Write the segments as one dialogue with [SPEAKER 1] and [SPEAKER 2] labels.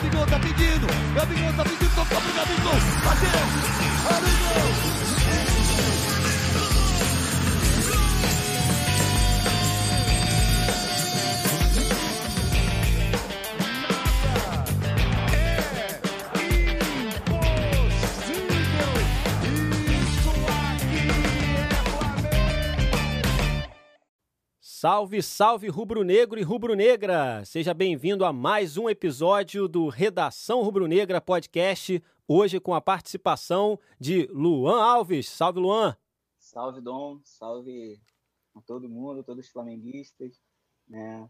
[SPEAKER 1] Gabigol tá pedindo, Gabigol tá pedindo, tocou pro Gabigol, bateu, Gabigol!
[SPEAKER 2] Salve, salve rubro-negro e rubro-negra! Seja bem-vindo a mais um episódio do Redação Rubro-Negra Podcast, hoje com a participação de Luan Alves. Salve, Luan!
[SPEAKER 3] Salve, Dom, salve a todo mundo, todos os flamenguistas, né?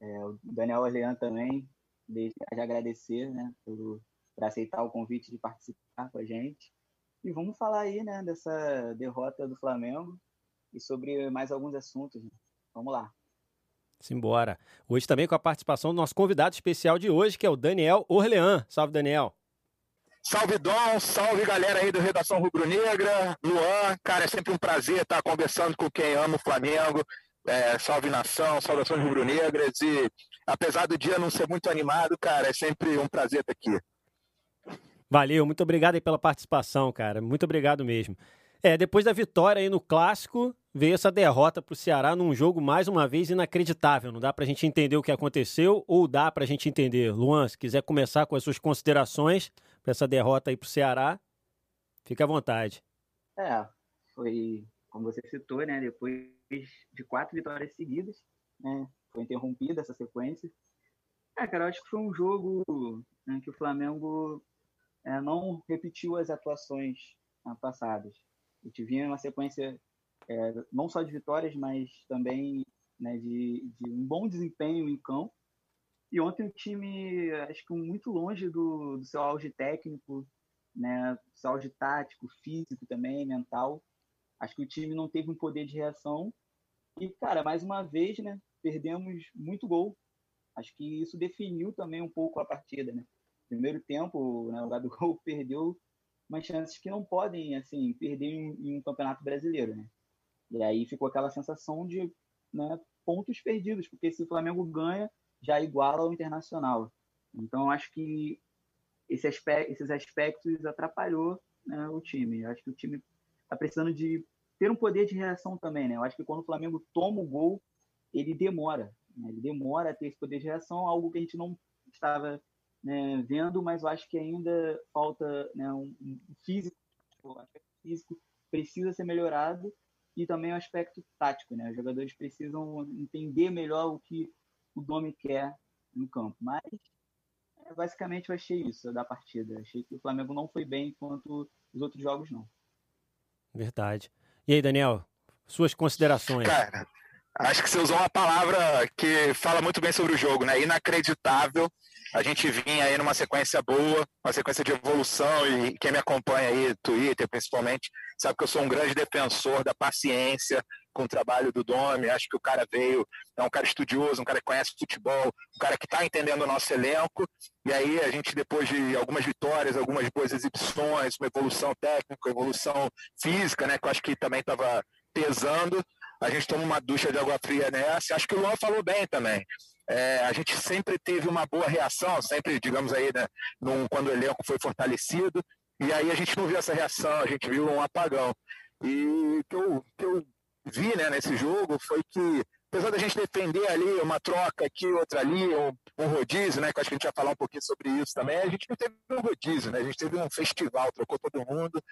[SPEAKER 3] É, o Daniel Orlean também, desde já agradecer, né, por, por aceitar o convite de participar com a gente. E vamos falar aí, né, dessa derrota do Flamengo e sobre mais alguns assuntos, né? Vamos lá.
[SPEAKER 2] Simbora. Hoje também com a participação do nosso convidado especial de hoje, que é o Daniel Orlean. Salve, Daniel.
[SPEAKER 4] Salve, Dom. Salve, galera aí do Redação Rubro Negra. Luan, cara, é sempre um prazer estar conversando com quem ama o Flamengo. É, salve nação, saudações rubro-negras. E apesar do dia não ser muito animado, cara, é sempre um prazer estar aqui.
[SPEAKER 2] Valeu, muito obrigado aí pela participação, cara. Muito obrigado mesmo. É, depois da vitória aí no clássico, veio essa derrota para o Ceará num jogo mais uma vez inacreditável. Não dá para a gente entender o que aconteceu ou dá para a gente entender? Luan, se quiser começar com as suas considerações para essa derrota aí para o Ceará, fica à vontade.
[SPEAKER 3] É, foi como você citou, né? Depois de quatro vitórias seguidas, né? Foi interrompida essa sequência. É, cara, eu acho que foi um jogo né, que o Flamengo é, não repetiu as atuações né, passadas. A gente vinha uma sequência é, não só de vitórias, mas também né, de, de, um bom desempenho em campo. E ontem o time, acho que muito longe do, do seu auge técnico, né, seu auge tático, físico também, mental. Acho que o time não teve um poder de reação. E, cara, mais uma vez, né, perdemos muito gol. Acho que isso definiu também um pouco a partida, né? Primeiro tempo, né, o Gabigol perdeu umas chances que não podem assim perder em, em, um campeonato brasileiro, né? E aí ficou aquela sensação de né, pontos perdidos, porque se o Flamengo ganha, já iguala ao Internacional. Então acho que esse aspecto, esses aspectos atrapalhou né, o time. Eu acho que o time está precisando de ter um poder de reação também, né? Eu acho que quando o Flamengo toma o gol, ele demora, né? ele demora a ter esse poder de reação, algo que a gente não estava né, vendo, mas eu acho que ainda falta né, um, um físico, aspecto físico precisa ser melhorado e também o aspecto tático, né? Os jogadores precisam entender melhor o que o Domi quer no campo. Mas é, basicamente eu achei isso da partida. Achei que o Flamengo não foi bem enquanto os outros jogos não.
[SPEAKER 2] Verdade. E aí, Daniel, suas considerações?
[SPEAKER 4] Cara, acho que você usou uma palavra que fala muito bem sobre o jogo, né? Inacreditável a gente vinha aí numa sequência boa, uma sequência de evolução, e quem me acompanha aí, Twitter principalmente, sabe que eu sou um grande defensor da paciência com o trabalho do Domi. Acho que o cara veio, é um cara estudioso, um cara que conhece futebol, um cara que está entendendo o nosso elenco. E aí a gente, depois de algumas vitórias, algumas boas exibições, uma evolução técnica, evolução física, né, que eu acho que também estava pesando, a gente toma uma ducha de água fria nessa. Acho que o Luan falou bem também. É, a gente sempre teve uma boa reação, sempre, digamos aí, né, num, quando o elenco foi fortalecido, e aí a gente não viu essa reação, a gente viu um apagão. E o que eu, que eu vi né, nesse jogo foi que, apesar da gente defender ali uma troca aqui, outra ali, um, um rodízio, né, que acho que a gente vai falar um pouquinho sobre isso também, a gente não teve um rodízio, né, a gente teve um festival, trocou todo mundo,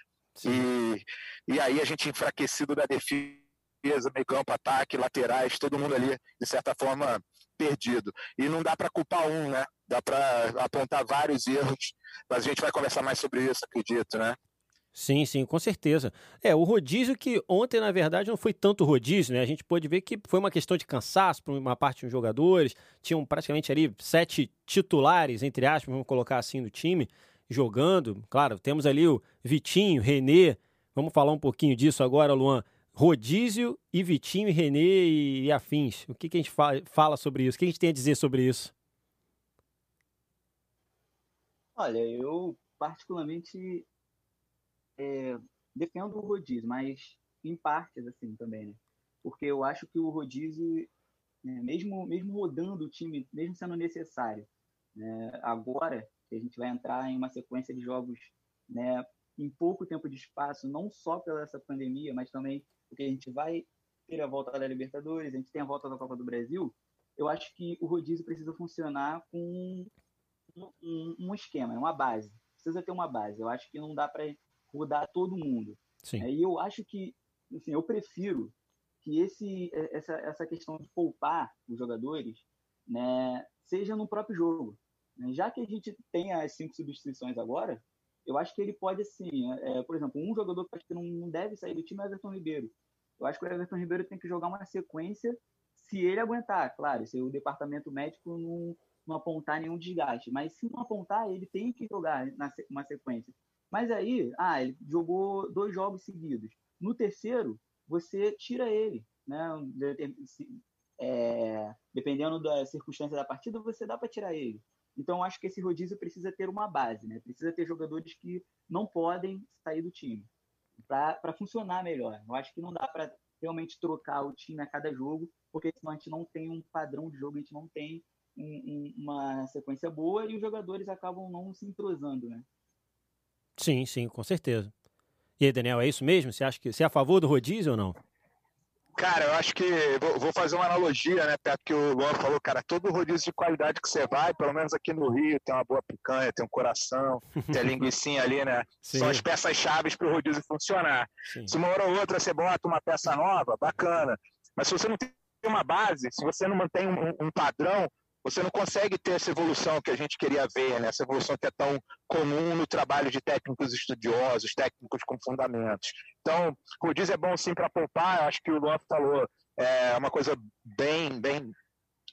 [SPEAKER 4] e, e aí a gente enfraquecido da defesa, meio campo, ataque, laterais, todo mundo ali, de certa forma, perdido. E não dá para culpar um, né? Dá para apontar vários erros, mas a gente vai conversar mais sobre isso, acredito, né?
[SPEAKER 2] Sim, sim, com certeza. É, o rodízio que ontem, na verdade, não foi tanto rodízio, né? A gente pôde ver que foi uma questão de cansaço para uma parte dos jogadores. Tinham praticamente ali sete titulares, entre aspas, vamos colocar assim, no time, jogando. Claro, temos ali o Vitinho, Renê. Vamos falar um pouquinho disso agora, Luan. Rodízio e Vitinho e Renê e, afins. O que, que a gente fala sobre isso? O que a gente tem a dizer sobre isso?
[SPEAKER 3] Olha, eu particularmente é, defendo o rodízio, mas em partes assim também, né? Porque eu acho que o rodízio, né, mesmo, mesmo rodando o time, mesmo sendo necessário, Né? Agora que a gente vai entrar em uma sequência de jogos né, em pouco tempo de espaço, não só pela essa pandemia, mas também porque a gente vai ter a volta da Libertadores, a gente tem a volta da Copa do Brasil, eu acho que o rodízio precisa funcionar com um, um esquema, uma base. Precisa ter uma base. Eu acho que não dá para rodar todo mundo.
[SPEAKER 2] Sim.
[SPEAKER 3] É, e eu acho que, assim, eu prefiro que esse, essa, essa questão de poupar os jogadores né, seja no próprio jogo. Já que a gente tem as cinco substituições agora, eu acho que ele pode, assim, é, por exemplo, um jogador que acho que não deve sair do time é o Everton Ribeiro. Eu acho que o Everton Ribeiro tem que jogar uma sequência se ele aguentar, claro, se o departamento médico não, não apontar nenhum desgaste. Mas se não apontar, ele tem que jogar na uma sequência. Mas aí, ah, ele jogou dois jogos seguidos. No terceiro, você tira ele, né? É, dependendo da circunstância da partida, você dá para tirar ele. Então, acho que esse rodízio precisa ter uma base, né? Precisa ter jogadores que não podem sair do time para funcionar melhor. Eu acho que não dá para realmente trocar o time a cada jogo, porque senão a gente não tem um padrão de jogo, a gente não tem um, um, uma sequência boa e os jogadores acabam não se entrosando, né?
[SPEAKER 2] Sim, sim, com certeza. E aí, Daniel, é isso mesmo? Você acha que você é a favor do rodízio ou não?
[SPEAKER 4] Cara, eu acho que vou, fazer uma analogia, né, perto que o Luan falou, cara, todo rodízio de qualidade que você vai, pelo menos aqui no Rio, tem uma boa picanha, tem um coração, tem a linguiça ali, né? Sim. São as peças chaves para o rodízio funcionar. Sim. Se uma hora ou outra você bota uma peça nova, bacana. Mas se você não tem uma base, se você não mantém um, um padrão, você não consegue ter essa evolução que a gente queria ver, né? essa evolução que é tão comum no trabalho de técnicos estudiosos, técnicos com fundamentos. Então, o diz é bom sim para poupar, acho que o Luan falou, é uma coisa bem, bem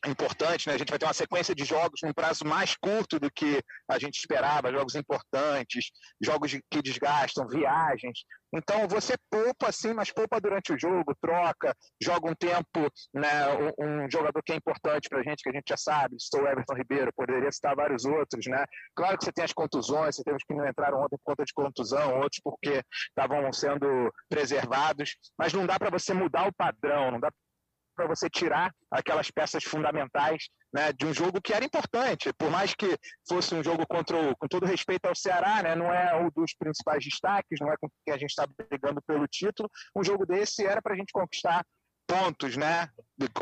[SPEAKER 4] importante, né? A gente vai ter uma sequência de jogos num prazo mais curto do que a gente esperava, jogos importantes, jogos que desgastam, viagens. Então você poupa sim, mas poupa durante o jogo, troca, joga um tempo, né? Um, jogador que é importante para a gente, que a gente já sabe, estou Everton Ribeiro, poderia citar vários outros, né? Claro que você tem as contusões, você tem os que não entraram ontem por conta de contusão, outros porque estavam sendo preservados, mas não dá para você mudar o padrão, não dá para você tirar aquelas peças fundamentais né, de um jogo que era importante, por mais que fosse um jogo contra o, com todo respeito ao Ceará, né, não é um dos principais destaques, não é com quem a gente está brigando pelo título, um jogo desse era para a gente conquistar pontos, né?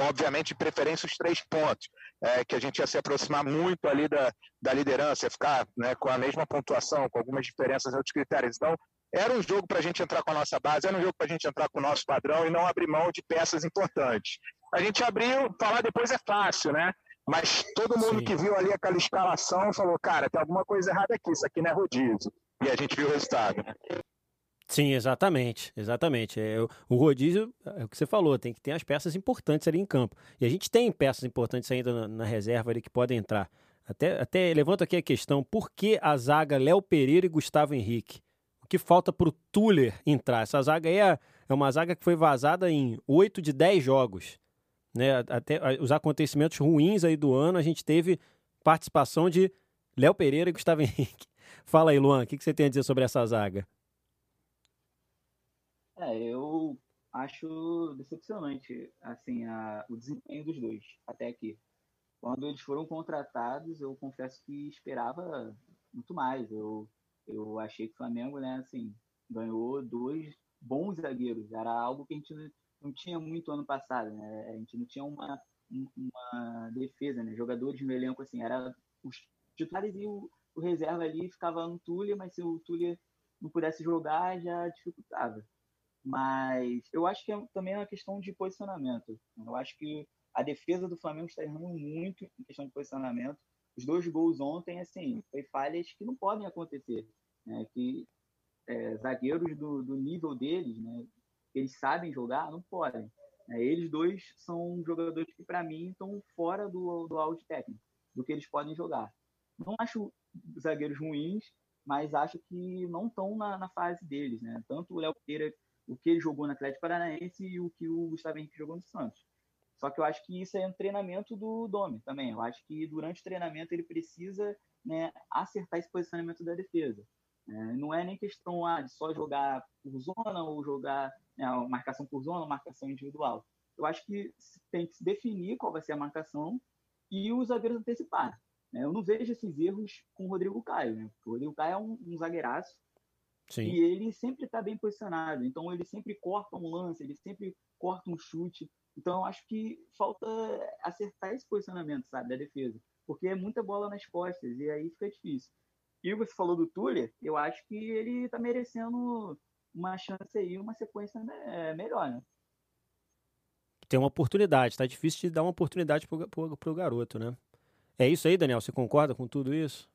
[SPEAKER 4] Obviamente, de preferência os três pontos, é, que a gente ia se aproximar muito ali da, da liderança, ficar né, com a mesma pontuação, com algumas diferenças em outros critérios. Então, era um jogo para a gente entrar com a nossa base, era um jogo para a gente entrar com o nosso padrão e não abrir mão de peças importantes. A gente abriu, falar depois é fácil, né? Mas todo mundo Sim. que viu ali aquela escalação falou, cara, tem alguma coisa errada aqui, isso aqui não é rodízio. E a gente viu o resultado.
[SPEAKER 2] Sim, exatamente, exatamente. É, o rodízio, é o que você falou, tem que ter as peças importantes ali em campo. E a gente tem peças importantes ainda na, na reserva ali que podem entrar. Até, até levanto aqui a questão, por que a zaga Léo Pereira e Gustavo Henrique? O que falta para o Tuller entrar? Essa zaga aí é, é uma zaga que foi vazada em 8 de 10 jogos. Né? Até os acontecimentos ruins aí do ano, a gente teve participação de Léo Pereira e Gustavo Henrique. Fala aí, Luan, o que, que você tem a dizer sobre essa zaga?
[SPEAKER 3] É, eu acho decepcionante assim a, o desempenho dos dois até aqui. Quando eles foram contratados, eu confesso que esperava muito mais. Eu eu achei que o Flamengo, né, assim, ganhou dois bons zagueiros. Era algo que a gente não tinha muito ano passado, né? A gente não tinha uma, uma defesa, né? Jogadores no elenco, assim, era os titulares e o, o reserva ali ficava no Túlio, mas se o Túlio não pudesse jogar, já dificultava. Mas eu acho que é, também é uma questão de posicionamento. Eu acho que a defesa do Flamengo está errando muito em questão de posicionamento os dois gols ontem, assim, foi falhas que não podem acontecer, né? Que é, zagueiros do, do, nível deles, né? Eles sabem jogar, não podem. Né? Eles dois são jogadores que, para mim, estão fora do, do auge técnico, do que eles podem jogar. Não acho zagueiros ruins, mas acho que não estão na, na, fase deles, né? Tanto o Léo Pereira, o que ele jogou no Atlético Paranaense e o que o Gustavo Henrique jogou no Santos. Só que eu acho que isso é um treinamento do Domi também. Eu acho que durante o treinamento ele precisa né, acertar esse posicionamento da defesa. É, não é nem questão ah, de só jogar por zona ou jogar né, marcação por zona ou marcação individual. Eu acho que tem que se definir qual vai ser a marcação e os zagueiros antecipar. Né? Eu não vejo esses erros com o Rodrigo Caio, né? Porque o Rodrigo Caio é um, um zagueiraço Sim. e ele sempre está bem posicionado. Então ele sempre corta um lance, ele sempre corta um chute. Então eu acho que falta acertar esse posicionamento, sabe, da defesa. Porque é muita bola nas costas e aí fica difícil. E você falou do Tuller, eu acho que ele está merecendo uma chance aí, uma sequência né, melhor, né?
[SPEAKER 2] Tem uma oportunidade, tá difícil de dar uma oportunidade pro, pro, pro garoto, né? É isso aí, Daniel? Você concorda com tudo isso?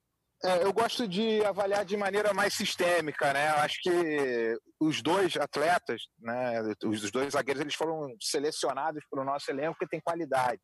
[SPEAKER 4] É, eu gosto de avaliar de maneira mais sistêmica, né? Eu acho que os dois atletas, né, os dois zagueiros, eles foram selecionados para o nosso elenco porque tem qualidade.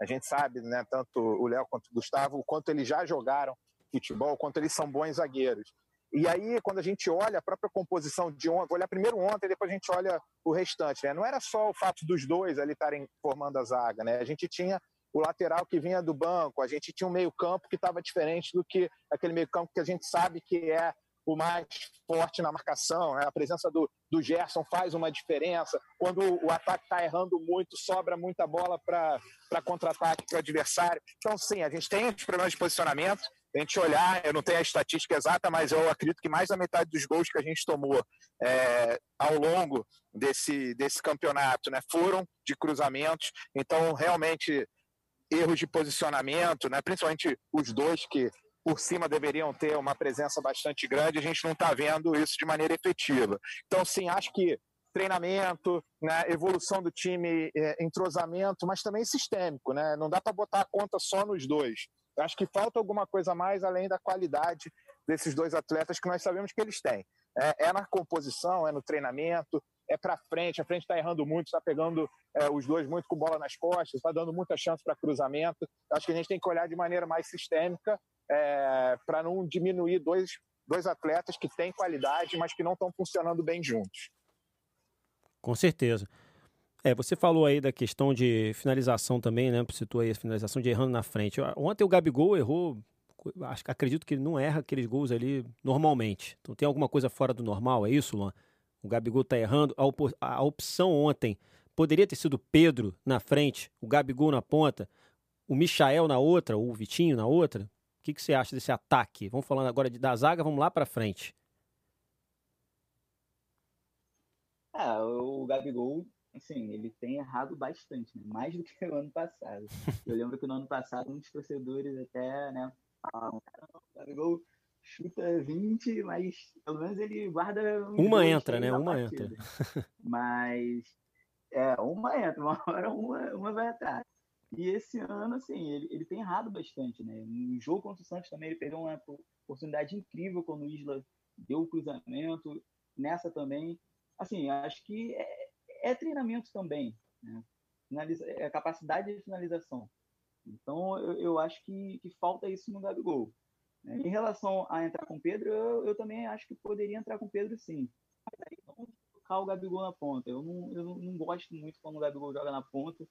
[SPEAKER 4] A gente sabe, né, tanto o Léo quanto o Gustavo, o quanto eles já jogaram futebol, o quanto eles são bons zagueiros. E aí, quando a gente olha a própria composição de ontem, vou olhar primeiro ontem, depois a gente olha o restante, né? Não era só o fato dos dois ali estarem formando a zaga, né? A gente tinha o lateral que vinha do banco, a gente tinha um meio-campo que estava diferente do que aquele meio-campo que a gente sabe que é o mais forte na marcação. Né? A presença do, do Gerson faz uma diferença. Quando o ataque está errando muito, sobra muita bola para contra-ataque para o adversário. Então, sim, a gente tem os problemas de posicionamento. A gente olhar, eu não tenho a estatística exata, mas eu acredito que mais da metade dos gols que a gente tomou é, ao longo desse, desse campeonato né, foram de cruzamentos. Então, realmente, erros de posicionamento, né? principalmente os dois que por cima deveriam ter uma presença bastante grande, a gente não está vendo isso de maneira efetiva. Então, sim, acho que treinamento, né, evolução do time, é, entrosamento, mas também sistêmico, né? Não dá para botar a conta só nos dois. Acho que falta alguma coisa mais além da qualidade desses dois atletas que nós sabemos que eles têm. É, é na composição, é no treinamento, é para frente, a frente está errando muito, está pegando é, os dois muito com bola nas costas, está dando muita chance para cruzamento. Acho que a gente tem que olhar de maneira mais sistêmica é, para não diminuir dois, dois atletas que têm qualidade, mas que não estão funcionando bem juntos.
[SPEAKER 2] Com certeza. É, você falou aí da questão de finalização também, né? Citou aí a finalização de errando na frente. Ontem o Gabigol errou, acho, acredito que ele não erra aqueles gols ali normalmente. Então tem alguma coisa fora do normal, é isso, Luan? O Gabigol tá errando. A, op a opção ontem poderia ter sido Pedro na frente, o Gabigol na ponta, o Michael na outra, ou o Vitinho na outra. O que, que você acha desse ataque? Vamos falando agora de, da zaga, vamos lá para frente.
[SPEAKER 3] Ah, o Gabigol, assim, ele tem errado bastante, né? mais do que no ano passado. Eu lembro que no ano passado muitos torcedores até, né, falavam, o Gabigol chuta 20, mas pelo menos ele guarda.
[SPEAKER 2] Uma entra, né? Uma partida. entra.
[SPEAKER 3] Mas é, uma entra, uma hora uma, uma vai atrás. E esse ano, assim, ele, ele tem errado bastante, né? No jogo contra o Santos também ele perdeu uma oportunidade incrível quando o Isla deu o cruzamento. Nessa também. Assim, acho que é, é treinamento também, né? Finaliza, é capacidade de finalização. Então, eu, eu acho que, que falta isso no Gabigol. Né? Em relação a entrar com o Pedro, eu, eu, também acho que poderia entrar com o Pedro sim. Mas aí não colocar o Gabigol na ponta. Eu não, eu não gosto muito quando o Gabigol joga na ponta,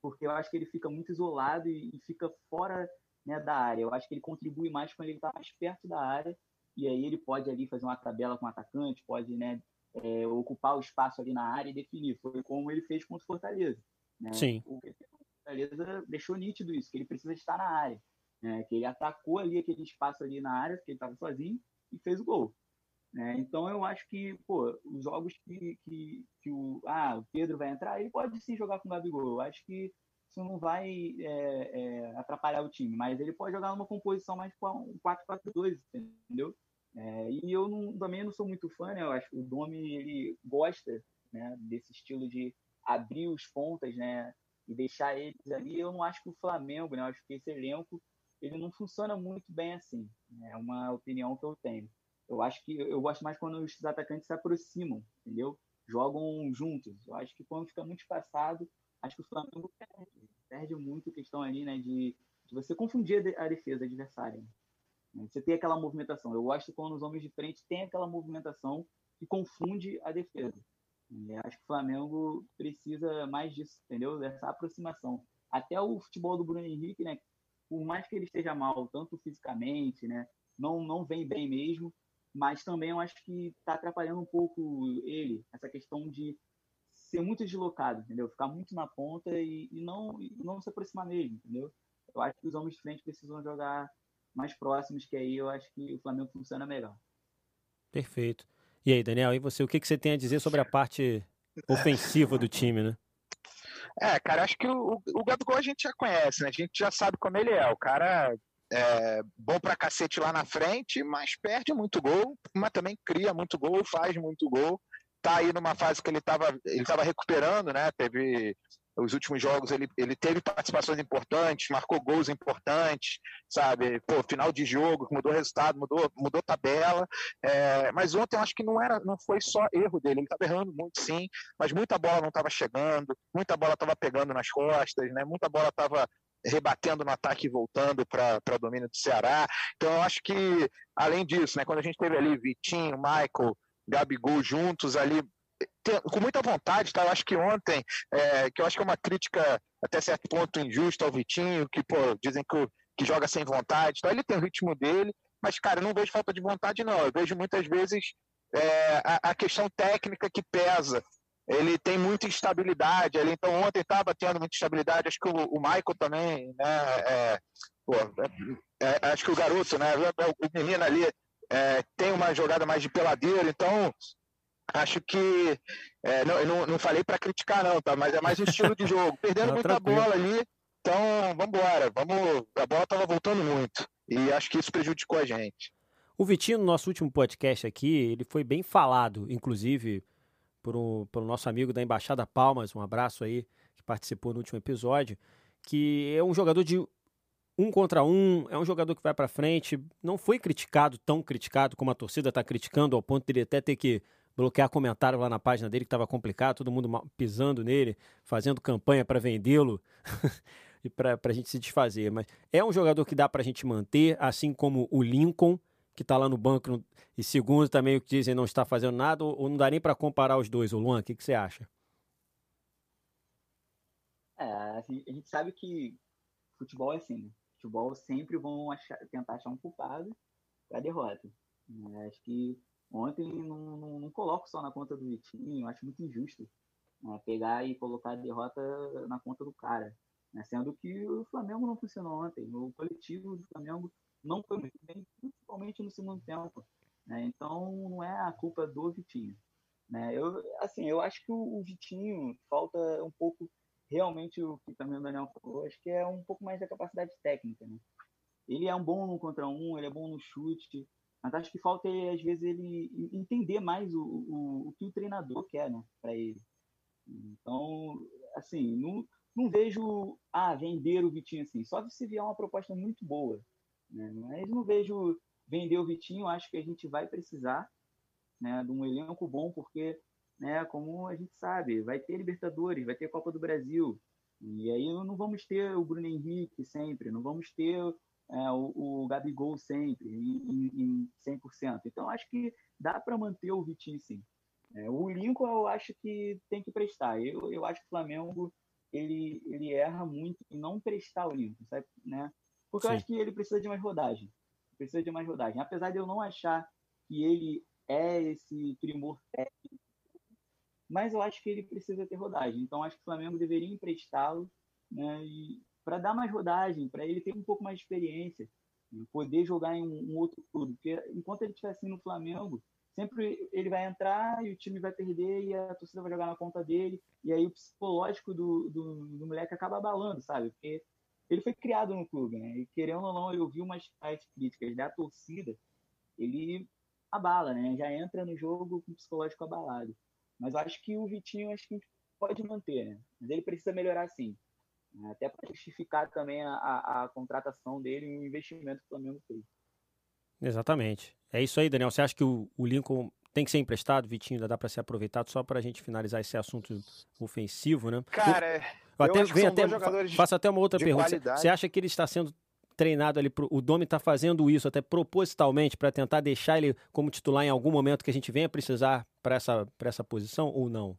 [SPEAKER 3] porque eu acho que ele fica muito isolado e, e fica fora né, da área. Eu acho que ele contribui mais quando ele está mais perto da área, e aí ele pode ali fazer uma tabela com o atacante, pode né, é, ocupar o espaço ali na área e definir. Foi como ele fez contra o Fortaleza. Né?
[SPEAKER 2] Sim.
[SPEAKER 3] O Fortaleza deixou nítido isso, que ele precisa estar na área né, que ele atacou ali aquele espaço ali na área, porque ele estava sozinho, e fez o gol. Né? Então eu acho que, pô, os jogos que, que, que, o, ah, o Pedro vai entrar, ele pode sim jogar com o Gabigol. Eu acho que isso não vai é, é, atrapalhar o time, mas ele pode jogar numa composição mais um 4-4-2, entendeu? É, e eu não, também não sou muito fã, né? Eu acho que o Domi ele gosta né, desse estilo de abrir os pontas, né? E deixar eles ali. Eu não acho que o Flamengo, né? Eu acho que esse elenco ele não funciona muito bem assim. Né? É uma opinião que eu tenho. Eu acho que eu gosto mais quando os atacantes se aproximam, entendeu? Jogam juntos. Eu acho que quando fica muito espaçado, acho que o Flamengo perde, perde muito a questão ali, né, de, de você confundir a defesa adversária. Né? Você tem aquela movimentação. Eu gosto quando os homens de frente têm aquela movimentação que confunde a defesa. E acho que o Flamengo precisa mais disso, entendeu? Dessa aproximação. Até o futebol do Bruno Henrique, né, por mais que ele esteja mal, tanto fisicamente, né, não, não vem bem mesmo, mas também eu acho que está atrapalhando um pouco ele, essa questão de ser muito deslocado, entendeu? Ficar muito na ponta e, e não, e não se aproximar mesmo, entendeu? eu acho que os homens de frente precisam jogar mais próximos, que aí eu acho que o Flamengo funciona melhor.
[SPEAKER 2] Perfeito. E aí, Daniel, e você, o que, que você tem a dizer sobre a parte ofensiva do time, né?
[SPEAKER 4] É, cara, acho que o, o Gabigol a gente já conhece, né? A gente já sabe como ele é. O cara é bom pra cacete lá na frente, mas perde muito gol, mas também cria muito gol, faz muito gol. Tá aí numa fase que ele estava ele tava recuperando, né? Teve os últimos jogos ele, ele teve participações importantes, marcou gols importantes, sabe? Pô, final de jogo, mudou resultado, mudou, mudou tabela. É, mas ontem eu acho que não era, não foi só erro dele, ele estava errando muito sim, mas muita bola não estava chegando, muita bola estava pegando nas costas, né? Muita bola estava rebatendo no ataque e voltando para domínio do Ceará. Então eu acho que, além disso, né, quando a gente teve ali Vitinho, Michael, Gabigol juntos ali, com muita vontade, tá? Eu acho que ontem, é, que eu acho que é uma crítica até certo ponto injusta ao Vitinho, que, pô, dizem que, que joga sem vontade, então ele tem o ritmo dele, mas, cara, eu não vejo falta de vontade, não. Eu vejo muitas vezes é, a, a, questão técnica que pesa. Ele tem muita instabilidade, ele, então ontem estava tendo muita instabilidade, acho que o, o Michael também, né, é, pô, é, é, acho que o garoto, né, o menino ali tem uma jogada mais de peladeiro, então acho que é, não, eu não, não falei para criticar não, tá? Mas é mais um estilo de jogo, perdendo não, muita tranquilo. bola ali. Então, vamos embora. Vamos, a bola estava voltando muito e acho que isso prejudicou a gente.
[SPEAKER 2] O Vitinho, no nosso último podcast aqui, ele foi bem falado, inclusive por um, pelo nosso amigo da Embaixada Palmas, um abraço aí, que participou no último episódio, que é um jogador de um contra um, é um jogador que vai para frente, não foi criticado, tão criticado como a torcida está criticando, ao ponto de ele até ter que bloquear comentário lá na página dele que estava complicado, todo mundo pisando nele, fazendo campanha para vendê-lo e para a gente se desfazer. Mas é um jogador que dá para a gente manter, assim como o Lincoln, que está lá no banco, e segundo também o que dizem não está fazendo nada, ou não dá nem para comparar os dois. O Luan, o que, que você acha?
[SPEAKER 3] É, a gente sabe que futebol é assim, né? Futebol sempre vão achar, tentar achar um culpado para derrota. Acho que Ontem não, não, não, coloco só na conta do Vitinho, acho muito injusto né, pegar e colocar a derrota na conta do cara. Né, sendo que o Flamengo não funcionou ontem, o coletivo do Flamengo não foi muito bem, principalmente no segundo tempo. Né, então não é a culpa do Vitinho. Né, eu, assim, eu acho que o, Vitinho falta um pouco, realmente o que também o Daniel falou, acho que é um pouco mais da capacidade técnica. Né? Ele é um bom no contra um, ele é bom no chute, mas acho que falta, às vezes, ele entender mais o, o, o que o treinador quer né, para ele. Então, assim, não, não vejo ah, vender o Vitinho assim, só se vier uma proposta muito boa. Né? Mas não vejo vender o Vitinho, acho que a gente vai precisar né, de um elenco bom, porque, né, como a gente sabe, vai ter Libertadores, vai ter Copa do Brasil. E aí não vamos ter o Bruno Henrique sempre, não vamos ter é, o, o Gabigol sempre, em, em 100%. Então, acho que dá para manter o Vitinho sim. É, o Lincoln, eu acho que tem que prestar. Eu, eu acho que o Flamengo ele, ele erra muito em não prestar o Lincoln, sabe? Né? Porque sim. eu acho que ele precisa de mais rodagem. Precisa de mais rodagem. Apesar de eu não achar que ele é esse primor técnico, mas eu acho que ele precisa ter rodagem. Então, acho que o Flamengo deveria emprestá-lo né, e, para dar mais rodagem, para ele ter um pouco mais de experiência, poder jogar em um, outro clube. Porque enquanto ele estiver assim no Flamengo, sempre ele vai entrar e o time vai perder e a torcida vai jogar na conta dele. E aí o psicológico do, do, do moleque acaba abalando, sabe? Porque ele foi criado no clube, né? E querendo ou não, eu vi umas críticas da torcida, ele abala, né? Já entra no jogo com o psicológico abalado. Mas eu acho que o Vitinho acho que pode manter, né? Mas ele precisa melhorar sim. Né? até para justificar também a, a, a, contratação dele e o investimento que o Flamengo fez.
[SPEAKER 2] Exatamente. É isso aí, Daniel. Você acha que o, o Lincoln tem que ser emprestado, Vitinho, ainda dá para ser aproveitado só para a gente finalizar esse assunto ofensivo, né?
[SPEAKER 4] Cara,
[SPEAKER 2] eu, até, vem até, faço até uma outra pergunta. Qualidade. Você acha que ele está sendo treinado ali, pro, o Domi está fazendo isso até propositalmente para tentar deixar ele como titular em algum momento que a gente venha precisar para essa, essa posição ou não?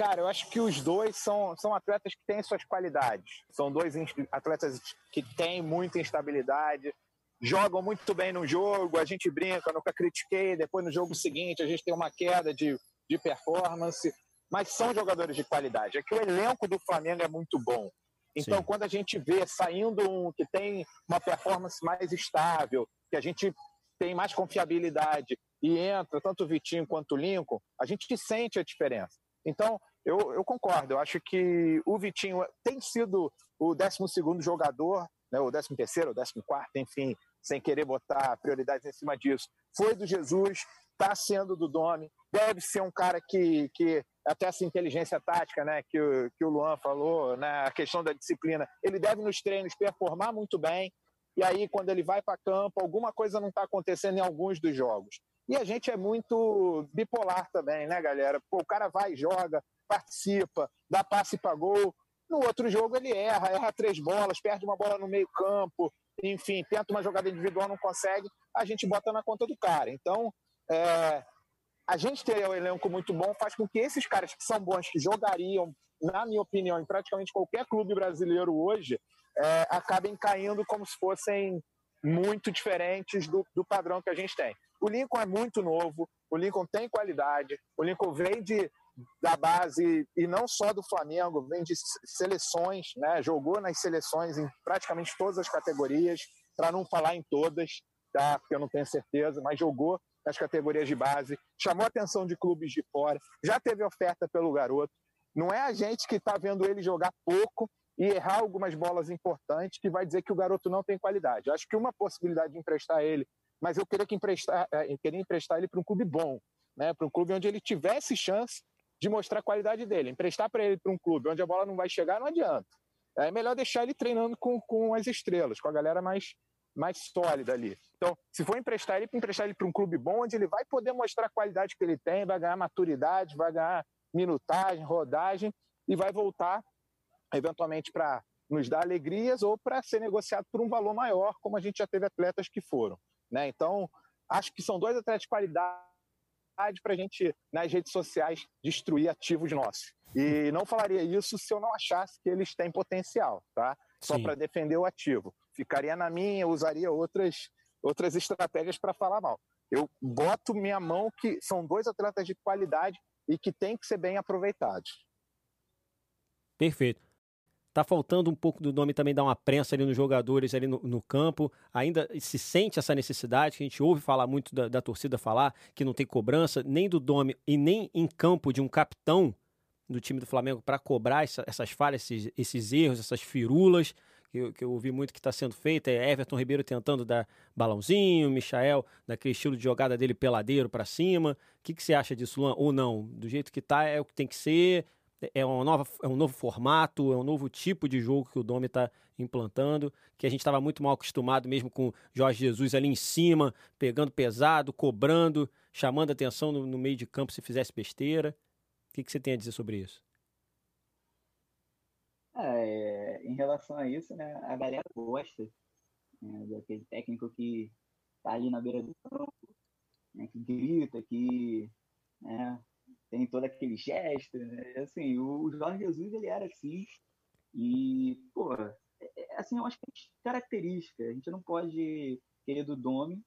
[SPEAKER 4] Cara, eu acho que os dois são, são atletas que têm suas qualidades. São dois atletas que têm muita instabilidade, jogam muito bem no jogo, a gente brinca, nunca critiquei, depois no jogo seguinte a gente tem uma queda de, de performance, mas são jogadores de qualidade. É que o elenco do Flamengo é muito bom. Então,
[SPEAKER 2] Sim.
[SPEAKER 4] quando a gente vê saindo um que tem uma performance mais estável, que a gente tem mais confiabilidade e entra tanto o Vitinho quanto o Lincoln, a gente sente a diferença. Então, eu, eu concordo. Eu acho que o Vitinho tem sido o 12 jogador, né, o 13 ou 14, enfim, sem querer botar prioridades em cima disso. Foi do Jesus, está sendo do Domi, deve ser um cara que, que até essa inteligência tática né, que, o, que o Luan falou, né, a questão da disciplina, ele deve nos treinos performar muito bem, e aí quando ele vai para campo, alguma coisa não está acontecendo em alguns dos jogos. E a gente é muito bipolar também, né, galera? Pô, o cara vai, joga, participa, dá passe para gol. No outro jogo ele erra, erra três bolas, perde uma bola no meio campo, enfim, tenta uma jogada individual, não consegue, a gente bota na conta do cara. Então, é, a gente ter um elenco muito bom faz com que esses caras que são bons, que jogariam, na minha opinião, em praticamente qualquer clube brasileiro hoje, é, acabem caindo como se fossem muito diferentes do, do padrão que a gente tem. O Lincoln é muito novo, o Lincoln tem qualidade, o Lincoln vem de, da base e não só do Flamengo, vem de seleções, né? jogou nas seleções em praticamente todas as categorias, para não falar em todas, tá? porque eu não tenho certeza, mas jogou nas categorias de base, chamou a atenção de clubes de fora, já teve oferta pelo garoto. Não é a gente que está vendo ele jogar pouco e errar algumas bolas importantes que vai dizer que o garoto não tem qualidade. Acho que uma possibilidade de emprestar ele mas eu queria, que emprestar, é, eu queria emprestar ele para um clube bom, né? para um clube onde ele tivesse chance de mostrar a qualidade dele. Emprestar para ele para um clube onde a bola não vai chegar não adianta. É melhor deixar ele treinando com, com as estrelas, com a galera mais, mais sólida ali. Então, se for emprestar ele, emprestar ele para um clube bom, onde ele vai poder mostrar a qualidade que ele tem, vai ganhar maturidade, vai ganhar minutagem, rodagem e vai voltar eventualmente para nos dar alegrias ou para ser negociado por um valor maior, como a gente já teve atletas que foram. Né? Então, acho que são dois atletas de qualidade para a gente, nas redes sociais, destruir ativos nossos. E não falaria isso se eu não achasse que eles têm potencial, tá? Só para defender o ativo. Ficaria na minha, usaria outras, outras estratégias para falar mal. Eu boto minha mão que são dois atletas de qualidade e que têm que ser bem aproveitados.
[SPEAKER 2] Perfeito. Tá faltando um pouco do nome também dar uma prensa ali nos jogadores ali no, no, campo. Ainda se sente essa necessidade, que a gente ouve falar muito da, da torcida falar, que não tem cobrança, nem do Dome e nem em campo de um capitão do time do Flamengo para cobrar essa, essas falhas, esses, esses, erros, essas firulas, que eu, que eu ouvi muito que está sendo feita. É Everton Ribeiro tentando dar balãozinho, Michael daquele estilo de jogada dele peladeiro para cima. O que, que você acha disso, Luan? Ou não? Do jeito que tá é o que tem que ser é, uma nova, é um novo formato, é um novo tipo de jogo que o Domi está implantando, que a gente estava muito mal acostumado mesmo com Jorge Jesus ali em cima, pegando pesado, cobrando, chamando atenção no, no meio de campo se fizesse besteira. O que, que, você tem a dizer sobre isso?
[SPEAKER 3] É, em relação a isso, né, a galera gosta né, daquele técnico que está ali na beira do campo, né, que grita, que né, tem todo aquele gesto, né? assim, o Jorge Jesus ele era assim e, pô, é, é, assim, eu acho que é característica, a gente não pode querer do Domi,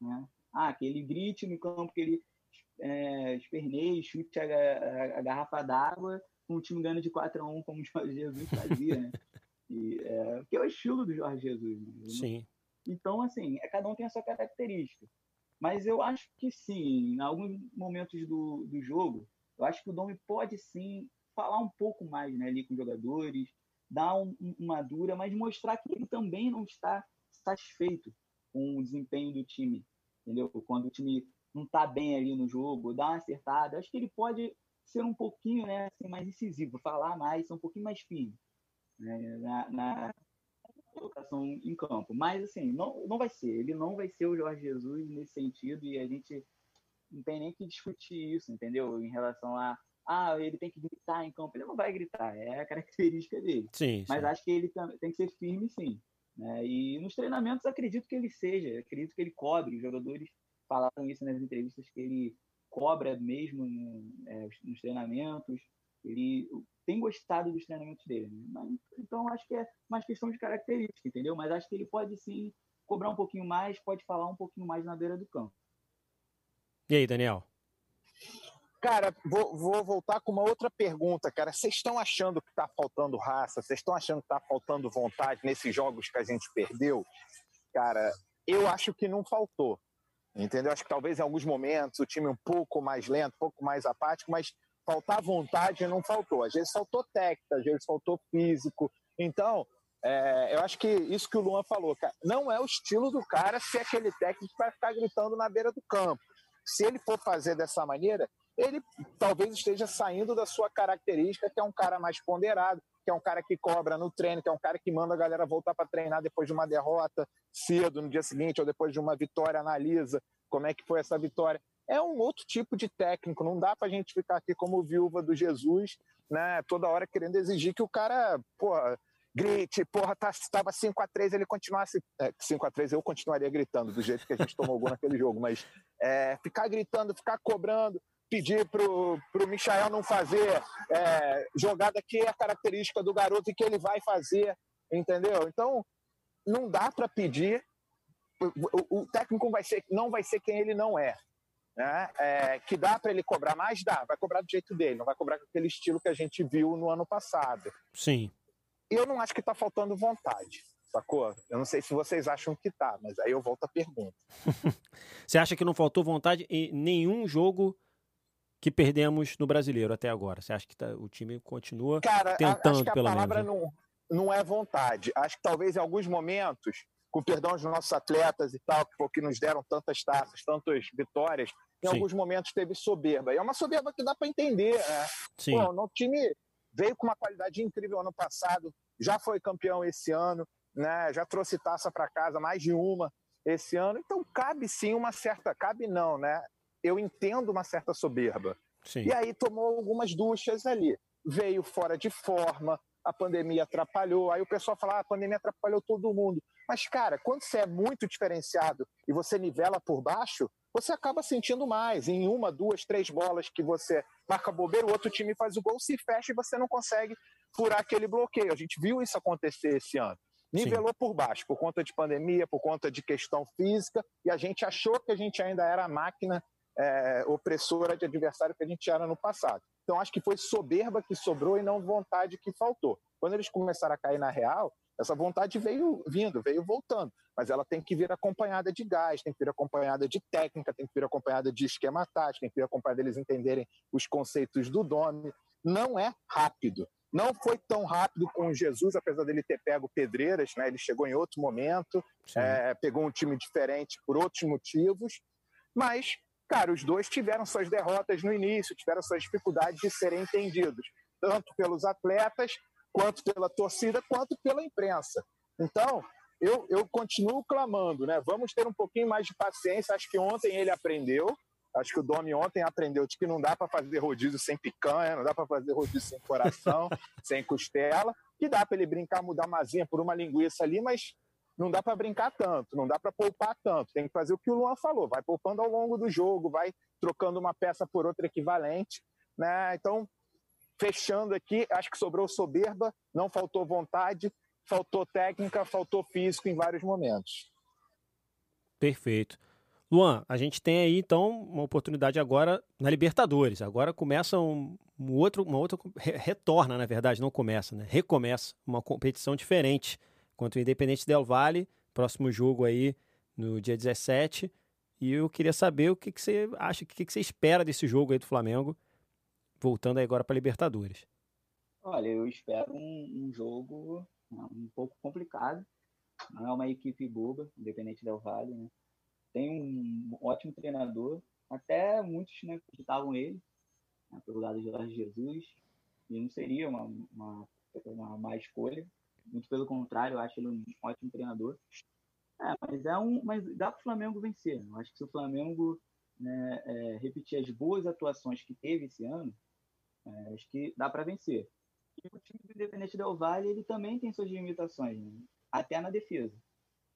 [SPEAKER 3] né? Ah, que ele grite no campo, que ele é, esperneie, chute a, a, a garrafa d'água com o time ganhando de 4 a 1 como o Jorge Jesus fazia, né? E, é, que é o estilo do Jorge Jesus. Né?
[SPEAKER 2] Sim.
[SPEAKER 3] Então, assim, é, cada um tem a sua característica. Mas eu acho que sim, em alguns momentos do, do jogo, eu acho que o Domi pode sim falar um pouco mais né, ali com os jogadores, dar um, uma dura, mas mostrar que ele também não está satisfeito com o desempenho do time, entendeu? Quando o time não está bem ali no jogo, dar uma acertada, acho que ele pode ser um pouquinho né, assim, mais incisivo, falar mais, ser um pouquinho mais fino né, na, na, colocação em campo. Mas, assim, não, não vai ser. Ele não vai ser o Jorge Jesus nesse sentido e a gente não tem nem que discutir isso, entendeu? Em relação a, ah, ele tem que gritar em campo. Ele não vai gritar, é a característica dele.
[SPEAKER 2] Sim,
[SPEAKER 3] Mas
[SPEAKER 2] sim.
[SPEAKER 3] acho que ele tem que ser firme, sim. Né? E nos treinamentos, acredito que ele seja. Acredito que ele cobre. Os jogadores falaram isso nas entrevistas, que ele cobra mesmo é, nos treinamentos. Ele tem gostado dos treinamentos dele. Né? Mas, então, acho que é mais questão de característica, entendeu? Mas acho que ele pode sim cobrar um pouquinho mais, pode falar um pouquinho mais na beira do campo.
[SPEAKER 2] E aí, Daniel?
[SPEAKER 4] Cara, vou, vou, voltar com uma outra pergunta, cara. Vocês estão achando que está faltando raça? Vocês estão achando que está faltando vontade nesses jogos que a gente perdeu? Cara, eu acho que não faltou. Entendeu? Acho que talvez em alguns momentos o time um pouco mais lento, um pouco mais apático, mas faltar vontade não faltou. Às vezes faltou técnica, às vezes faltou físico. Então, é, eu acho que isso que o Luan falou, cara, não é o estilo do cara ser aquele técnico para ficar gritando na beira do campo. Se ele for fazer dessa maneira, ele talvez esteja saindo da sua característica, que é um cara mais ponderado, que é um cara que cobra no treino, que é um cara que manda a galera voltar para treinar depois de uma derrota cedo no dia seguinte ou depois de uma vitória, analisa como é que foi essa vitória. É um outro tipo de técnico, não dá para a gente ficar aqui como viúva do Jesus, né, toda hora querendo exigir que o cara, porra, grite, porra, tá, tava 5 a 3 ele continuasse. É, 5 a 3 eu continuaria gritando, do jeito que a gente tomou gol naquele jogo, mas é, ficar gritando, ficar cobrando, pedir pro, pro Michael não fazer é, jogada que é a característica do garoto e que ele vai fazer, entendeu? Então, não dá para pedir. O, o, técnico vai ser, não vai ser quem ele não é. Né? É, que dá para ele cobrar mais? Dá, vai cobrar do jeito dele, não vai cobrar com aquele estilo que a gente viu no ano passado.
[SPEAKER 2] Sim
[SPEAKER 4] eu não acho que está faltando vontade, sacou? Eu não sei se vocês acham que tá, mas aí eu volto à pergunta.
[SPEAKER 2] Você acha que não faltou vontade em nenhum jogo que perdemos no brasileiro até agora? Você acha que tá, o time continua
[SPEAKER 4] Cara,
[SPEAKER 2] tentando,
[SPEAKER 4] acho que a
[SPEAKER 2] pelo
[SPEAKER 4] palavra
[SPEAKER 2] menos?
[SPEAKER 4] Não, não é vontade. Acho que talvez em alguns momentos, com perdão dos nossos atletas e tal, que nos deram tantas taças, tantas vitórias, em Sim. alguns momentos teve soberba. E é uma soberba que dá para entender. Né?
[SPEAKER 2] Sim.
[SPEAKER 4] Pô, no time veio com uma qualidade incrível ano passado, já foi campeão esse ano, né? Já trouxe taça para casa, mais de uma esse ano. Então cabe sim uma certa, cabe não, né? Eu entendo uma certa soberba.
[SPEAKER 2] Sim.
[SPEAKER 4] E aí tomou algumas duchas ali. Veio fora de forma, a pandemia atrapalhou. Aí o pessoal fala: ah, a pandemia atrapalhou todo mundo. Mas, cara, quando você é muito diferenciado e você nivela por baixo, você acaba sentindo mais. Em uma, duas, três bolas que você marca bobeira, o outro time faz o gol, se fecha e você não consegue furar aquele bloqueio. A gente viu isso acontecer esse ano. Nivelou Sim. por baixo, por conta de pandemia, por conta de questão física, e a gente achou que a gente ainda era a máquina é, opressora de adversário que a gente era no passado. Então acho que foi soberba que sobrou e não vontade que faltou. Quando eles começaram a cair na real, essa vontade veio vindo, veio voltando, mas ela tem que vir acompanhada de gás, tem que vir acompanhada de técnica, tem que vir acompanhada de esquema tático, tem que vir acompanhada deles entenderem os conceitos do Dome. Não é rápido. Não foi tão rápido com Jesus, apesar dele ter pego pedreiras, né? Ele chegou em outro momento, é, pegou um time diferente por outros motivos, mas, cara, os dois tiveram suas derrotas no início, tiveram suas dificuldades de serem entendidos, tanto pelos atletas quanto pela torcida, quanto pela imprensa. Então, eu, eu continuo clamando, né? Vamos ter um pouquinho mais de paciência. Acho que ontem ele aprendeu. Acho que o Domi ontem aprendeu de que não dá para fazer rodízio sem picanha, não dá para fazer rodízio sem coração, sem costela. Que dá para ele brincar, mudar uma asinha por uma linguiça ali, mas não dá para brincar tanto, não dá para poupar tanto. Tem que fazer o que o Luan falou, vai poupando ao longo do jogo, vai trocando uma peça por outra equivalente. Né? Então, fechando aqui, acho que sobrou soberba, não faltou vontade, faltou técnica, faltou físico em vários momentos.
[SPEAKER 2] Perfeito. Luan, a gente tem aí então uma oportunidade agora na Libertadores. Agora começa um, um outro, uma outra retorna, na verdade, não começa, né? Recomeça uma competição diferente contra o Independente Del Valle, próximo jogo aí no dia 17. E eu queria saber o que, que você acha, o que, que você espera desse jogo aí do Flamengo voltando agora para Libertadores?
[SPEAKER 3] Olha, eu espero um, um, jogo um pouco complicado. Não é uma equipe boba, independente del Vale, né? Tem um ótimo treinador, até muitos né, acreditavam ele, né, pelo lado de Jorge Jesus, e não seria uma, uma, uma má escolha. Muito pelo contrário, eu acho ele um ótimo treinador. É, mas é um, mas dá para o Flamengo vencer. Eu acho que se o Flamengo né, é, repetir as boas atuações que teve esse ano, é, acho que dá para vencer. E o time do Independente Del Valle ele também tem suas limitações, né? até na defesa.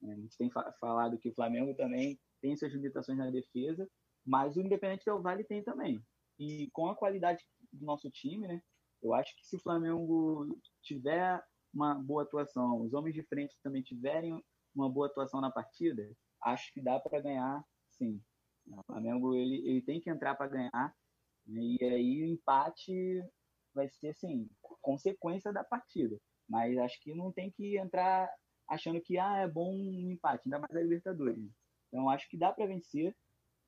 [SPEAKER 3] É, a gente tem fa falado que o Flamengo também tem suas limitações na defesa, mas o Independente Del Valle tem também. E com a qualidade do nosso time, né? Eu acho que se o Flamengo tiver uma boa atuação, os homens de frente também tiverem uma boa atuação na partida, acho que dá para ganhar, sim. O Flamengo ele, ele tem que entrar para ganhar E aí o empate vai ser, assim, consequência da partida. Mas acho que não tem que entrar achando que ah, é bom um empate, ainda mais a Libertadores. Então acho que dá para vencer,